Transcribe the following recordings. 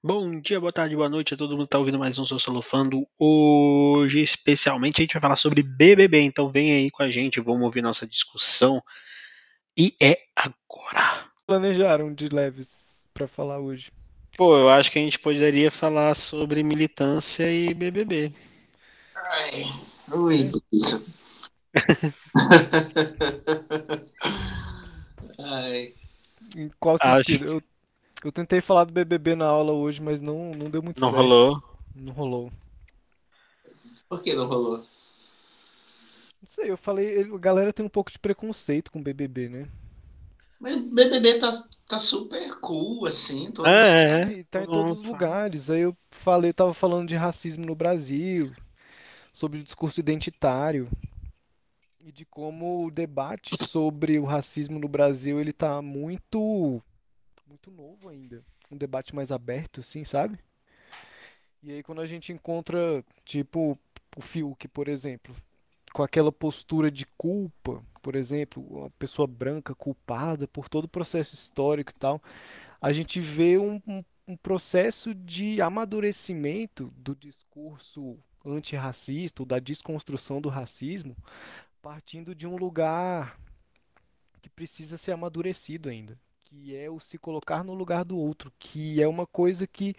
Bom dia, boa tarde, boa noite a todo mundo que tá ouvindo mais um Sou Solofando. Hoje, especialmente, a gente vai falar sobre BBB, então vem aí com a gente, vamos ouvir nossa discussão. E é agora. Planejaram de leves pra falar hoje. Pô, eu acho que a gente poderia falar sobre militância e BBB. Ai, ui, isso. Ai, Em qual Acho sentido? Eu, eu tentei falar do BBB na aula hoje, mas não, não deu muito Não certo. rolou. Não rolou. por que não rolou? Não sei, eu falei, a galera tem um pouco de preconceito com BBB, né? Mas BBB tá, tá super cool, assim. Todo... É, é. E tá em todos os fala. lugares. Aí eu falei, tava falando de racismo no Brasil, sobre o discurso identitário e de como o debate sobre o racismo no Brasil, ele tá muito muito novo ainda. Um debate mais aberto, assim, sabe? E aí quando a gente encontra, tipo, o Fiuk, por exemplo, com aquela postura de culpa, por exemplo, uma pessoa branca culpada por todo o processo histórico e tal, a gente vê um, um- um processo de amadurecimento do discurso antirracista, ou da desconstrução do racismo, partindo de um lugar que precisa ser amadurecido ainda, que é o se colocar no lugar do outro, que é uma coisa que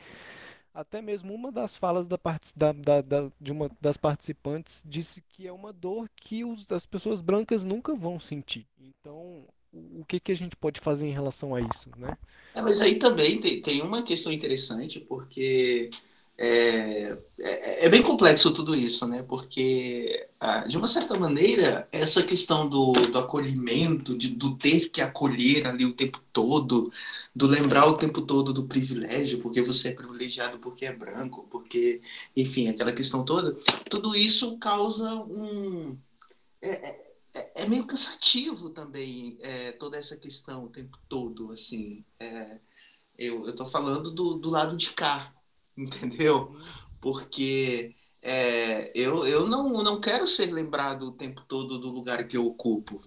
até mesmo uma das falas da, da- da- da- de uma das participantes disse que é uma dor que os- as pessoas brancas nunca vão sentir. Então, o, o que que a gente pode fazer em relação a isso, né? É, mas aí também tem, tem uma questão interessante, porque é, é, é bem complexo tudo isso, né? Porque, ah, de uma certa maneira, essa questão do, do acolhimento, de, do ter que acolher ali o tempo todo, do lembrar o tempo todo do privilégio, porque você é privilegiado porque é branco, porque, enfim, aquela questão toda, tudo isso causa um. É, é- é meio cansativo também, é, toda essa questão o tempo todo, assim. É, eu, eu falando do, do lado de cá, entendeu? Porque é, eu, eu não, não quero ser lembrado o tempo todo do lugar que eu ocupo,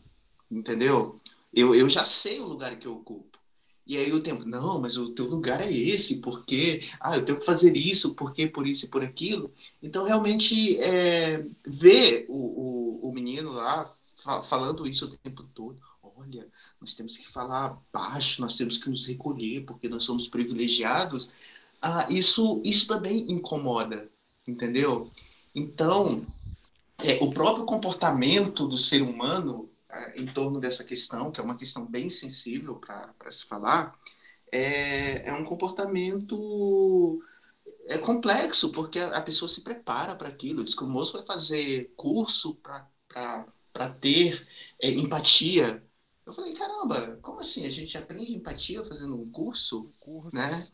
entendeu? Eu, eu já sei o lugar que eu ocupo. E aí o tempo, não, mas o teu lugar é esse, porque, ah, eu tenho que fazer isso, porque, por isso e por aquilo. Então, realmente, é, ver o, o, o menino lá fa- falando isso o tempo todo, olha, nós temos que falar baixo, nós temos que nos recolher, porque nós somos privilegiados, ah, isso, isso também incomoda, entendeu? Então, é, o próprio comportamento do ser humano ah, em torno dessa questão, que é uma questão bem sensível para se falar, é, é um comportamento é complexo, porque a, a pessoa se prepara para aquilo. Diz que o moço vai fazer curso para ter é, empatia. Eu falei, caramba, como assim? A gente aprende empatia fazendo um curso? Cursos. né?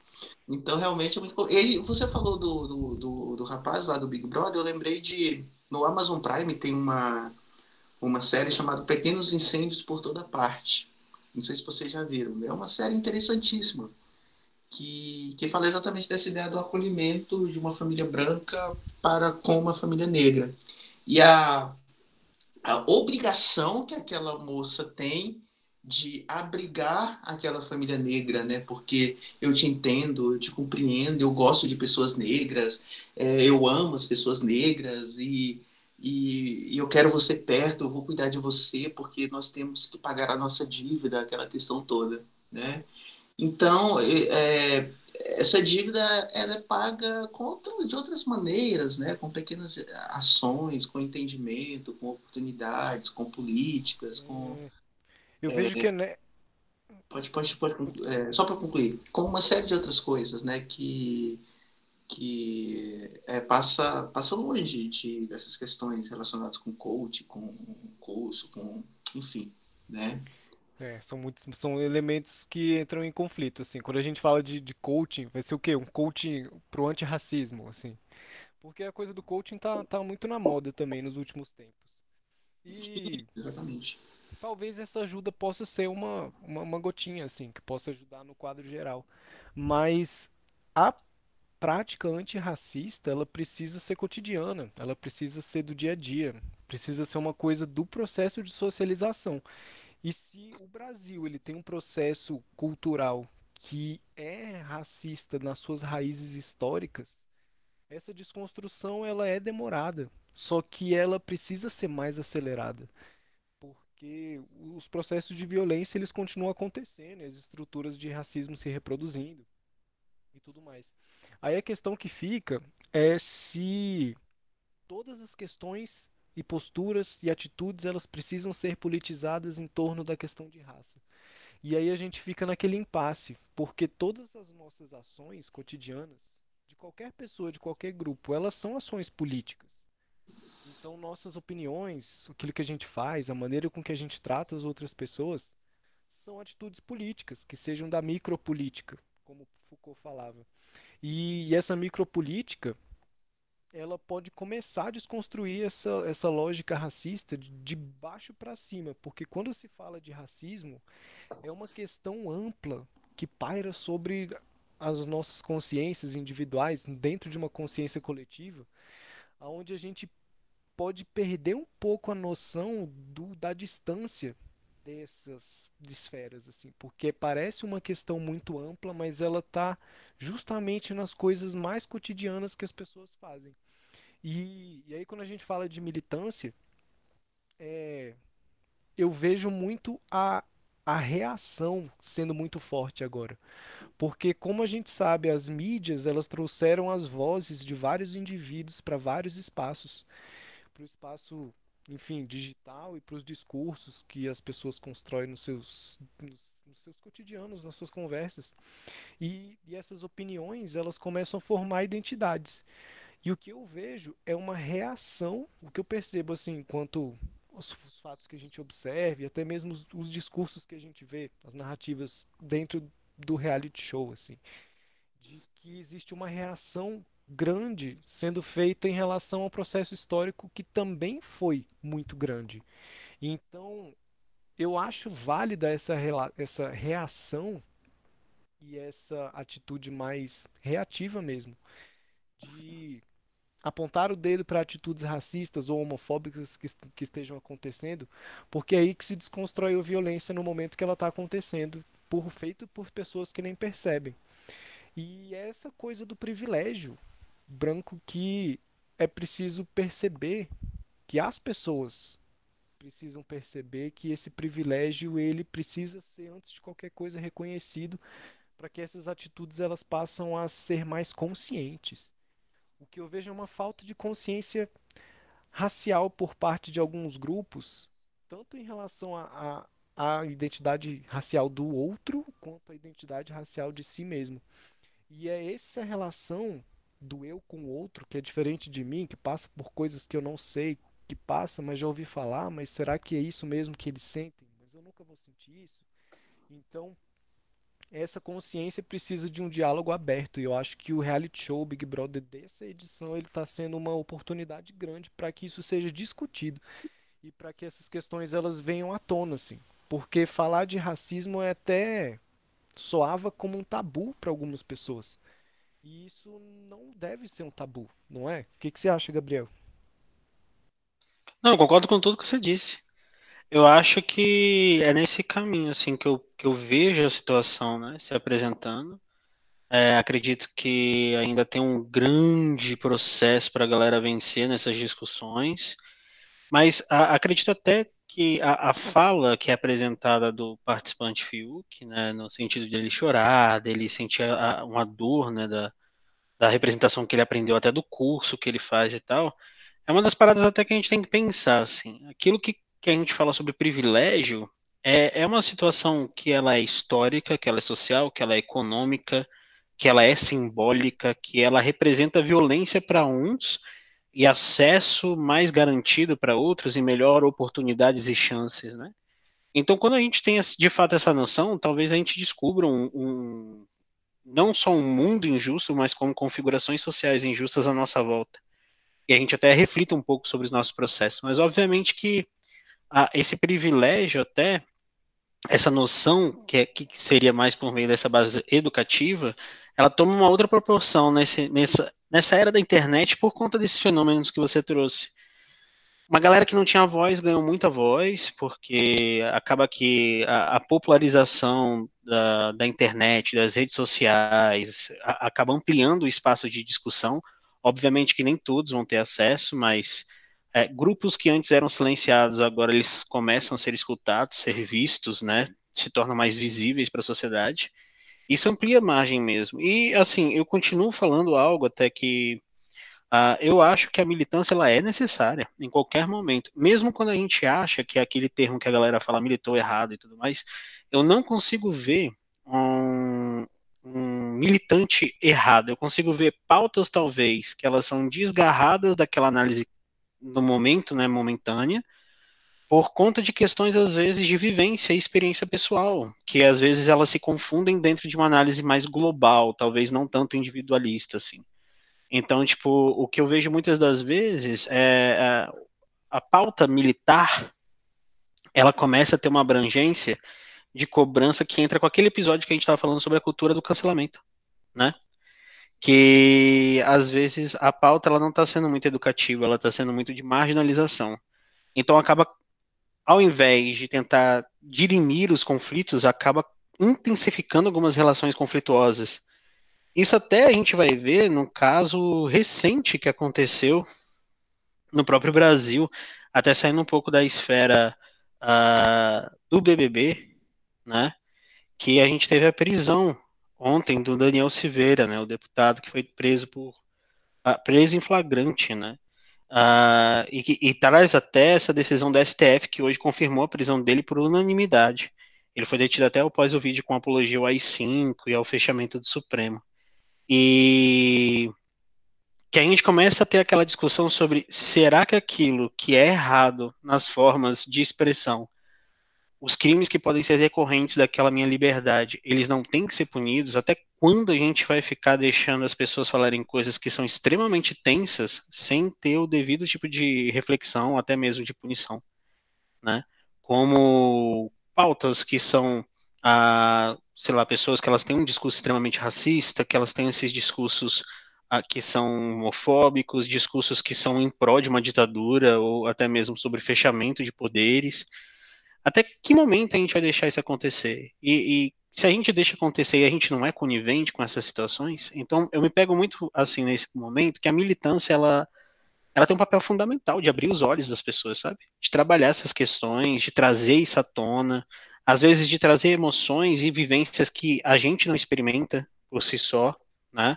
Então, realmente é muito. Ele, você falou do, do, do, do rapaz lá do Big Brother, eu lembrei de. No Amazon Prime tem uma, uma série chamada Pequenos Incêndios por Toda Parte. Não sei se vocês já viram. É uma série interessantíssima. Que, que fala exatamente dessa ideia do acolhimento de uma família branca para com uma família negra. E a, a obrigação que aquela moça tem de abrigar aquela família negra, né? Porque eu te entendo, eu te compreendo, eu gosto de pessoas negras, é, eu amo as pessoas negras e, e, e eu quero você perto, eu vou cuidar de você porque nós temos que pagar a nossa dívida, aquela questão toda, né? Então, é, essa dívida ela é paga com outra- de outras maneiras, né? Com pequenas ações, com entendimento, com oportunidades, com políticas, com É, Eu vejo que, né, Pode, pode, pode, é, só para concluir, com uma série de outras coisas, né, que, que é, passa, passa longe de, dessas questões relacionadas com coach, com curso, com, enfim, né? É, são muitos, são elementos que entram em conflito, assim. Quando a gente fala de, de coaching, vai ser o quê? Um coaching pro antirracismo, assim. Porque a coisa do coaching tá, tá muito na moda também nos últimos tempos. E Exatamente. talvez essa ajuda possa ser uma, uma, uma gotinha, assim, que possa ajudar no quadro geral. Mas a prática antirracista, ela precisa ser cotidiana, ela precisa ser do dia a dia, precisa ser uma coisa do processo de socialização. E se o Brasil ele tem um processo cultural que é racista nas suas raízes históricas, essa desconstrução ela é demorada, só que ela precisa ser mais acelerada, porque os processos de violência eles continuam acontecendo, as estruturas de racismo se reproduzindo e tudo mais. Aí a questão que fica é se todas as questões e posturas e atitudes elas precisam ser politizadas em torno da questão de raça. E aí a gente fica naquele impasse, porque todas as nossas ações cotidianas, de qualquer pessoa, de qualquer grupo, elas são ações políticas. Então nossas opiniões, aquilo que a gente faz, a maneira com que a gente trata as outras pessoas, são atitudes políticas, que sejam da micropolítica, como Foucault falava. E, e essa micropolítica, ela pode começar a desconstruir essa, essa lógica racista de, de baixo para cima, porque quando se fala de racismo, é uma questão ampla que paira sobre as nossas consciências individuais, dentro de uma consciência coletiva, onde a gente pode perder um pouco a noção do, da distância dessas esferas, assim, porque parece uma questão muito ampla, mas ela está justamente nas coisas mais cotidianas que as pessoas fazem. E, e aí quando a gente fala de militância, é, eu vejo muito a, a reação sendo muito forte agora. Porque como a gente sabe, as mídias, elas trouxeram as vozes de vários indivíduos para vários espaços. Para o espaço enfim, digital e para os discursos que as pessoas constroem nos seus, nos, nos seus cotidianos, nas suas conversas. E, e essas opiniões, elas começam a formar identidades. E o que eu vejo é uma reação, o que eu percebo assim, enquanto os, os fatos que a gente observa, e até mesmo os, os discursos que a gente vê, as narrativas dentro do reality show, assim, de que existe uma reação grande sendo feita em relação ao processo histórico que também foi muito grande. Então, eu acho válida essa, essa reação e essa atitude mais reativa mesmo, de apontar o dedo para atitudes racistas ou homofóbicas que, que estejam acontecendo, porque é aí que se desconstrói a violência no momento que ela está acontecendo, por feito por pessoas que nem percebem. E é essa coisa do privilégio branco que é preciso perceber que as pessoas precisam perceber que esse privilégio ele precisa ser antes de qualquer coisa reconhecido para que essas atitudes elas passam a ser mais conscientes. O que eu vejo é uma falta de consciência racial por parte de alguns grupos, tanto em relação à a, a, a, identidade racial do outro, quanto à identidade racial de si mesmo. E é essa relação do eu com o outro, que é diferente de mim, que passa por coisas que eu não sei que passa, mas já ouvi falar, mas será que é isso mesmo que eles sentem? Mas eu nunca vou sentir isso. Então, essa consciência precisa de um diálogo aberto e eu acho que o reality show Big Brother dessa edição ele está sendo uma oportunidade grande para que isso seja discutido e para que essas questões elas venham à tona assim porque falar de racismo é até soava como um tabu para algumas pessoas e isso não deve ser um tabu, não é? O que, que você acha, Gabriel? Não, eu concordo com tudo que você disse. Eu acho que é nesse caminho assim que eu, que eu vejo a situação né, se apresentando. É, acredito que ainda tem um grande processo para a galera vencer nessas discussões, mas a, acredito até que a, a, fala que é apresentada do participante Fiuk, né, no sentido dele chorar, dele sentir a, uma dor, né, da, da representação que ele aprendeu até do curso que ele faz e tal, é uma das paradas até que a gente tem que pensar, assim, aquilo que, que a gente fala sobre privilégio é, é uma situação que ela é histórica, que ela é social, que ela é econômica, que ela é simbólica, que ela representa violência para uns e acesso mais garantido para outros e melhor oportunidades e chances, né? Então, quando a gente tem de fato essa noção, talvez a gente descubra um, um não só um mundo injusto, mas como configurações sociais injustas à nossa volta. E a gente até reflita um pouco sobre os nossos processos. Mas, obviamente, que esse privilégio, até, essa noção, que, é, que seria mais por meio dessa base educativa, ela toma uma outra proporção nesse, nessa, nessa era da internet por conta desses fenômenos que você trouxe. Uma galera que não tinha voz ganhou muita voz, porque acaba que a, a popularização da, da, internet, das redes sociais, a, acaba ampliando o espaço de discussão. Obviamente que nem todos vão ter acesso, mas é, grupos que antes eram silenciados, agora eles começam a ser escutados, ser vistos, né? Se tornam mais visíveis para a sociedade. Isso amplia a margem mesmo. E, assim, eu continuo falando algo até que Uh, eu acho que a militância ela é necessária em qualquer momento, mesmo quando a gente acha que é aquele termo que a galera fala militou errado e tudo mais, eu não consigo ver um, um militante errado. Eu consigo ver pautas talvez que elas são desgarradas daquela análise no momento, né, momentânea, por conta de questões às vezes de vivência e experiência pessoal, que às vezes elas se confundem dentro de uma análise mais global, talvez não tanto individualista assim. Então, tipo, o que eu vejo muitas das vezes é a, é, a pauta militar, ela começa a ter uma abrangência de cobrança que entra com aquele episódio que a gente estava falando sobre a cultura do cancelamento, né? Que às vezes a pauta ela não está sendo muito educativa, ela está sendo muito de marginalização. Então acaba, ao invés de tentar dirimir os conflitos, acaba intensificando algumas relações conflituosas isso até a gente vai ver no caso recente que aconteceu no próprio Brasil, até saindo um pouco da esfera uh, do BBB, né? Que a gente teve a prisão ontem do Daniel Silveira, né? O deputado que foi preso por uh, preso em flagrante, né? Uh, e, e traz até essa decisão do STF que hoje confirmou a prisão dele por unanimidade. Ele foi detido até após o vídeo com apologia ao AI-5 e ao fechamento do Supremo. E que a gente começa a ter aquela discussão sobre será que aquilo que é errado nas formas de expressão, os crimes que podem ser decorrentes daquela minha liberdade, eles não têm que ser punidos? Até quando a gente vai ficar deixando as pessoas falarem coisas que são extremamente tensas sem ter o devido tipo de reflexão, até mesmo de punição, né? Como pautas que são a sei lá, pessoas que elas têm um discurso extremamente racista, que elas têm esses discursos ah, que são homofóbicos, discursos que são em prol de uma ditadura, ou até mesmo sobre fechamento de poderes. Até que momento a gente vai deixar isso acontecer? E, e se a gente deixa acontecer e a gente não é conivente com essas situações, então eu me pego muito assim nesse momento que a militância ela ela tem um papel fundamental de abrir os olhos das pessoas, sabe? De trabalhar essas questões, de trazer isso à tona, às vezes de trazer emoções e vivências que a gente não experimenta por si só, né?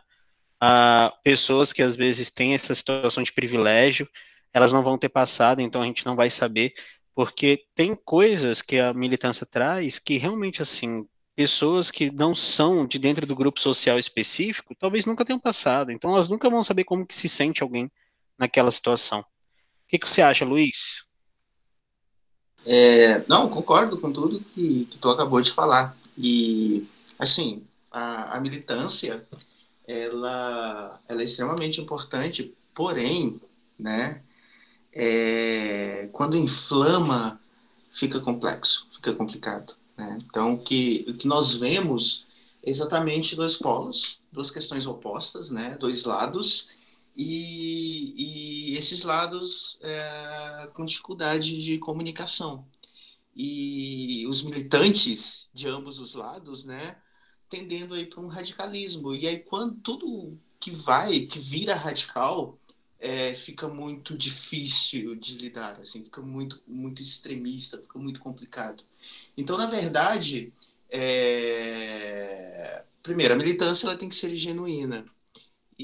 Uh, pessoas que às vezes têm essa situação de privilégio, elas não vão ter passado, então a gente não vai saber, porque tem coisas que a militância traz que realmente, assim, pessoas que não são de dentro do grupo social específico, talvez nunca tenham passado, então elas nunca vão saber como que se sente alguém naquela situação. O que, que você acha, Luiz? É, não, concordo com tudo que, que tu acabou de falar. E, assim, a, a militância, ela, ela é extremamente importante, porém, né, é, quando inflama, fica complexo, fica complicado. Né? Então, o que, o que nós vemos é exatamente dois polos, duas questões opostas, né, dois lados, e, e esses lados é, com dificuldade de comunicação. E os militantes de ambos os lados, né, tendendo aí para um radicalismo. E aí quando tudo que vai, que vira radical, é, fica muito difícil de lidar, assim, fica muito, muito extremista, fica muito complicado. Então, na verdade, é... primeiro, a militância ela tem que ser genuína.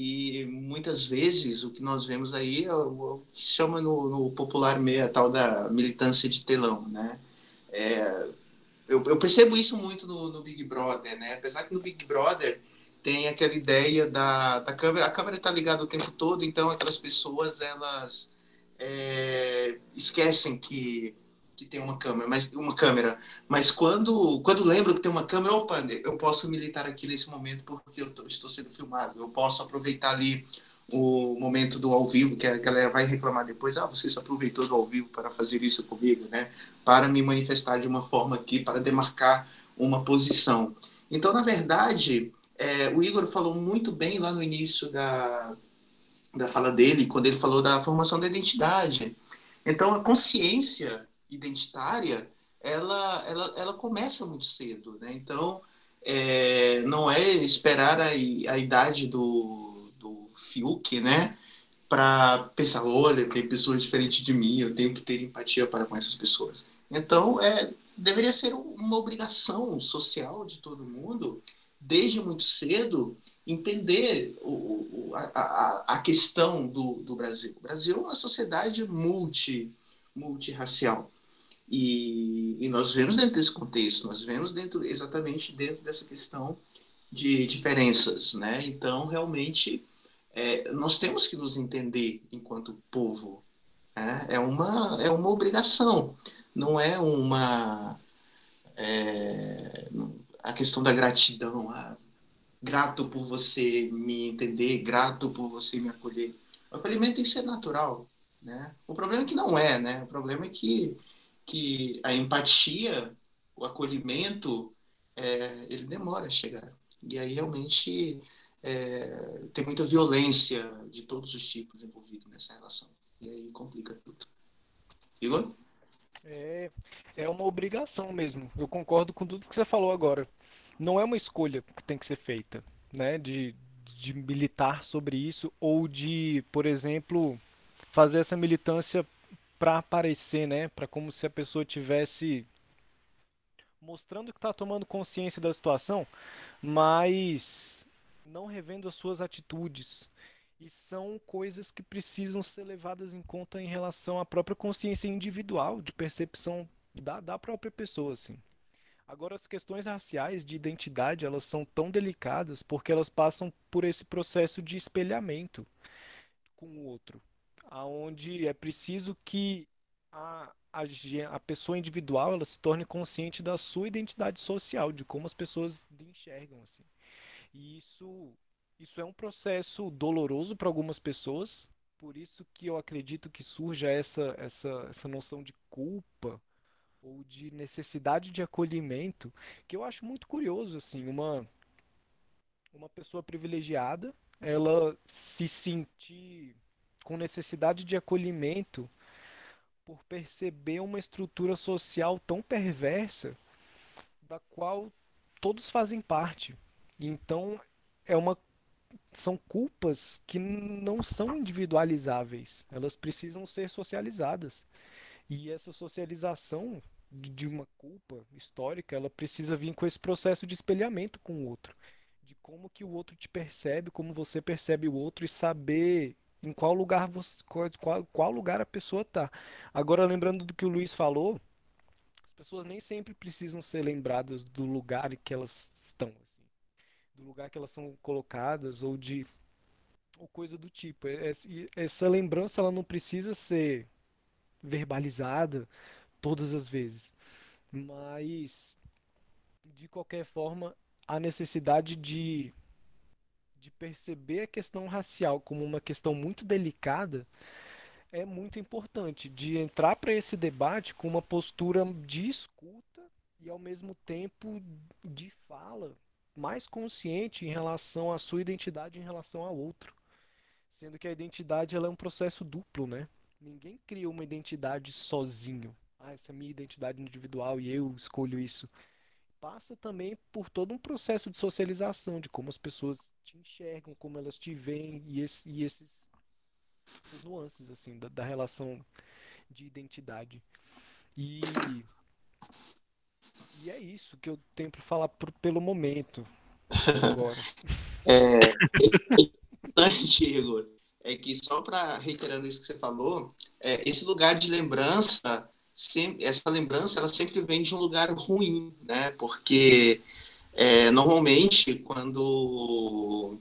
E muitas vezes o que nós vemos aí é o, que chama no, no popular meio a tal da militância de telão, né? É, eu, eu, percebo isso muito no, no, Big Brother, né? Apesar que no Big Brother tem aquela ideia da, da câmera, a câmera está ligada o tempo todo, então aquelas pessoas elas é, esquecem que que tem uma câmera, mas uma câmera, mas quando quando lembro que tem uma câmera, opa, eu posso militar aqui nesse momento porque eu tô, estou sendo filmado. Eu posso aproveitar ali o momento do ao vivo, que a galera vai reclamar depois, ah, você se aproveitou do ao vivo para fazer isso comigo, né? Para me manifestar de uma forma aqui, para demarcar uma posição. Então, na verdade, é, o Igor falou muito bem lá no início da, da fala dele, quando ele falou da formação da identidade. Então, a consciência identitária, ela, ela, ela começa muito cedo, né? Então, é, não é esperar a, a idade do, do Fiuk, né? Para pensar, olha, tem pessoas diferentes de mim, eu tenho que ter empatia para com essas pessoas. Então, é, deveria ser uma obrigação social de todo mundo, desde muito cedo, entender o, a, a, questão do, do Brasil. O Brasil é uma sociedade multi, multirracial. E, e nós vemos dentro desse contexto, nós vemos dentro exatamente dentro dessa questão de diferenças, né? Então, realmente, é, nós temos que nos entender enquanto povo. Né? É, uma, é uma obrigação, não é uma... É, a questão da gratidão, ah, grato por você me entender, grato por você me acolher. O acolhimento tem que ser natural, né? O problema é que não é, né? O problema é que, que a empatia, o acolhimento, é, ele demora a chegar. E aí realmente é, tem muita violência de todos os tipos envolvidos nessa relação. E aí complica tudo. Igor? É, é uma obrigação mesmo. Eu concordo com tudo que você falou agora. Não é uma escolha que tem que ser feita, né? De, de militar sobre isso ou de, por exemplo, fazer essa militância para aparecer, né? Para como se a pessoa tivesse mostrando que está tomando consciência da situação, mas não revendo as suas atitudes. E são coisas que precisam ser levadas em conta em relação à própria consciência individual, de percepção da, da própria pessoa, assim. Agora, as questões raciais de identidade, elas são tão delicadas porque elas passam por esse processo de espelhamento com o outro aonde é preciso que a, a, a pessoa individual ela se torne consciente da sua identidade social, de como as pessoas lhe enxergam assim. E isso isso é um processo doloroso para algumas pessoas, por isso que eu acredito que surja essa essa essa noção de culpa ou de necessidade de acolhimento, que eu acho muito curioso assim, uma uma pessoa privilegiada, ela se sentir com necessidade de acolhimento por perceber uma estrutura social tão perversa da qual todos fazem parte. Então é uma são culpas que não são individualizáveis, elas precisam ser socializadas. E essa socialização de uma culpa histórica, ela precisa vir com esse processo de espelhamento com o outro, de como que o outro te percebe, como você percebe o outro e saber em qual lugar você, qual, qual lugar a pessoa tá. Agora, lembrando do que o Luiz falou, as pessoas nem sempre precisam ser lembradas do lugar que elas estão, assim, do lugar que elas são colocadas ou de ou coisa do tipo. É, essa lembrança ela não precisa ser verbalizada todas as vezes, mas de qualquer forma a necessidade de de perceber a questão racial como uma questão muito delicada é muito importante, de entrar para esse debate com uma postura de escuta e ao mesmo tempo de fala mais consciente em relação à sua identidade em relação ao outro. Sendo que a identidade ela é um processo duplo, né? Ninguém cria uma identidade sozinho. Ah, essa é a minha identidade individual e eu escolho isso passa também por todo um processo de socialização, de como as pessoas te enxergam, como elas te veem e, esse, e esses, nuances assim da, da, relação de identidade. E, e é isso que eu tenho para falar pelo momento. Agora. É, é importante, Igor, é que só para reiterando isso que você falou, é, esse lugar de lembrança sempre, essa lembrança ela sempre vem de um lugar ruim, né? Porque é, normalmente quando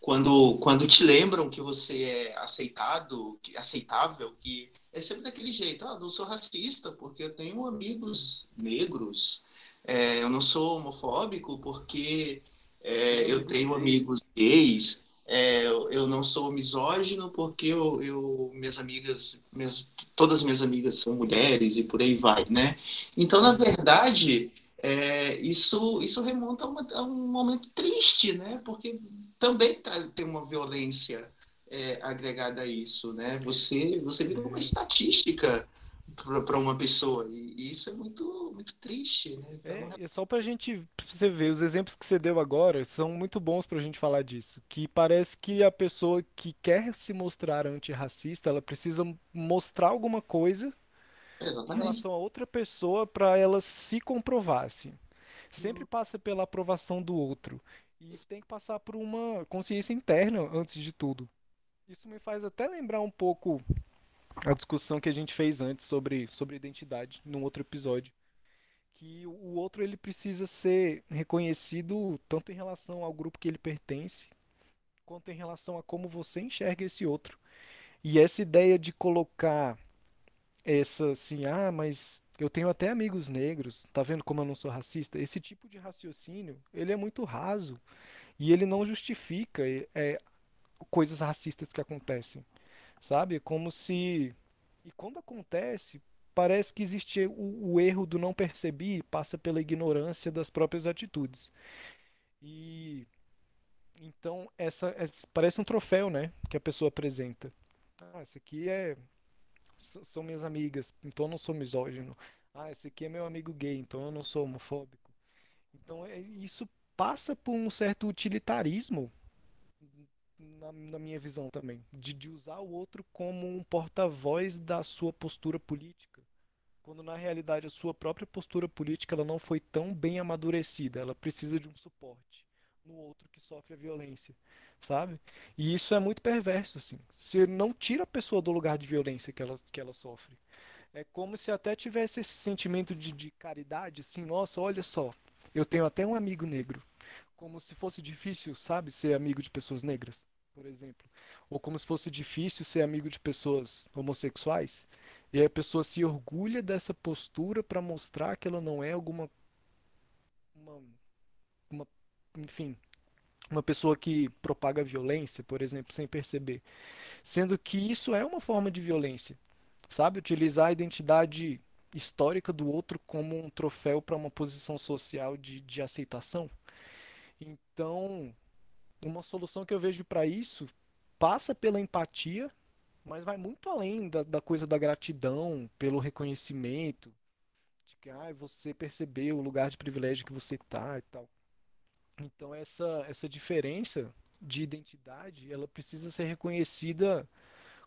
quando quando te lembram que você é aceitado, que aceitável, que é sempre daquele jeito, ah, não sou racista porque eu tenho amigos negros, é, eu não sou homofóbico porque é, eu tenho amigos gays, é, eu não sou misógino porque eu, eu minhas amigas, minhas, todas as minhas amigas são mulheres e por aí vai, né? Então, na verdade, é, isso, isso remonta a, uma, a, um momento triste, né? Porque também tem uma violência é, agregada a isso, né? Você, você vira uma estatística para uma pessoa e, isso é muito, muito triste, né? Então, é, é só para a gente você ver os exemplos que você deu agora são muito bons para a gente falar disso. Que parece que a pessoa que quer se mostrar antirracista, ela precisa mostrar alguma coisa em relação a outra pessoa para ela se comprovar, assim. Sempre passa pela aprovação do outro e tem que passar por uma consciência interna antes de tudo. Isso me faz até lembrar um pouco a discussão que a gente fez antes sobre, sobre identidade, num outro episódio. Que o outro ele precisa ser reconhecido tanto em relação ao grupo que ele pertence, quanto em relação a como você enxerga esse outro. E essa ideia de colocar essa assim, ah, mas eu tenho até amigos negros, tá vendo como eu não sou racista? Esse tipo de raciocínio, ele é muito raso e ele não justifica é, coisas racistas que acontecem, sabe? Como se. E quando acontece, parece que existe o, o erro do não perceber, passa pela ignorância das próprias atitudes. E. Então, essa, essa parece um troféu, né? Que a pessoa apresenta. Ah, esse aqui é. São minhas amigas, então eu não sou misógino. Ah, esse aqui é meu amigo gay, então eu não sou homofóbico. Então, é, isso passa por um certo utilitarismo na, na minha visão também, de, de usar o outro como um porta-voz da sua postura política, quando na realidade a sua própria postura política ela não foi tão bem amadurecida, ela precisa de um suporte no outro que sofre a violência, sabe? E isso é muito perverso, assim. Você não tira a pessoa do lugar de violência que ela, que ela sofre. É como se até tivesse esse sentimento de, de caridade, assim, nossa, olha só, eu tenho até um amigo negro. Como se fosse difícil, sabe, ser amigo de pessoas negras por exemplo. Ou como se fosse difícil ser amigo de pessoas homossexuais. E aí a pessoa se orgulha dessa postura para mostrar que ela não é alguma. Uma, uma, enfim, uma pessoa que propaga violência, por exemplo, sem perceber. Sendo que isso é uma forma de violência. Sabe? Utilizar a identidade histórica do outro como um troféu para uma posição social de, de aceitação. Então, uma solução que eu vejo para isso passa pela empatia, mas vai muito além da, da coisa da gratidão, pelo reconhecimento, de que ah, você percebeu o lugar de privilégio que você tá e tal. Então essa essa diferença de identidade, ela precisa ser reconhecida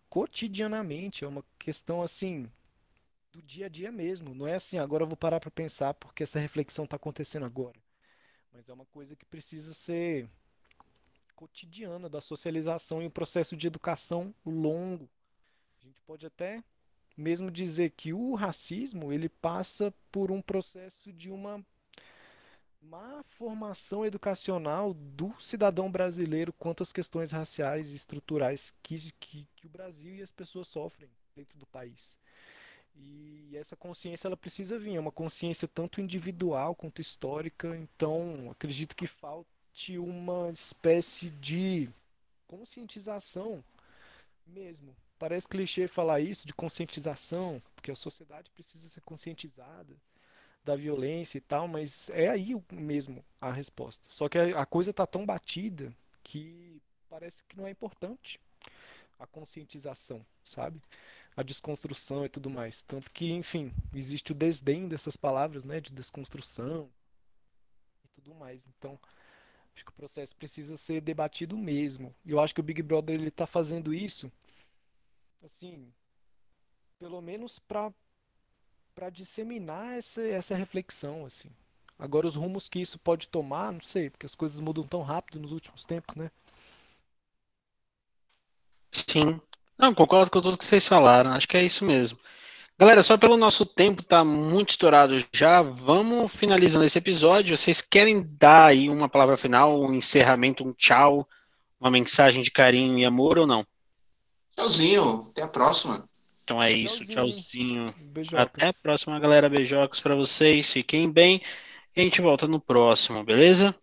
cotidianamente, é uma questão assim do dia a dia mesmo, não é assim, agora eu vou parar para pensar porque essa reflexão está acontecendo agora. Mas é uma coisa que precisa ser cotidiana da socialização e o processo de educação longo. A gente pode até mesmo dizer que o racismo ele passa por um processo de uma má formação educacional do cidadão brasileiro quanto às questões raciais e estruturais que, que, que o Brasil e as pessoas sofrem dentro do país. E essa consciência ela precisa vir, é uma consciência tanto individual quanto histórica. Então, acredito que falta uma espécie de conscientização mesmo. Parece clichê falar isso de conscientização, porque a sociedade precisa ser conscientizada da violência e tal, mas é aí mesmo a resposta. Só que a coisa está tão batida que parece que não é importante a conscientização, sabe? A desconstrução e tudo mais. Tanto que, enfim, existe o desdém dessas palavras, né, de desconstrução e tudo mais. Então, Acho que o processo precisa ser debatido mesmo. E eu acho que o Big Brother ele está fazendo isso, assim, pelo menos para para disseminar essa, essa reflexão, assim. Agora os rumos que isso pode tomar, não sei, porque as coisas mudam tão rápido nos últimos tempos, né? Sim. Não, concordo com tudo que vocês falaram. Acho que é isso mesmo. Galera, só pelo nosso tempo tá muito estourado já, vamos finalizando esse episódio. Vocês querem dar aí uma palavra final, um encerramento, um tchau, uma mensagem de carinho e amor ou não? Tchauzinho, até a próxima. Então é isso, tchauzinho. Até a próxima, galera. Beijocos para vocês, fiquem bem. E a gente volta no próximo, beleza?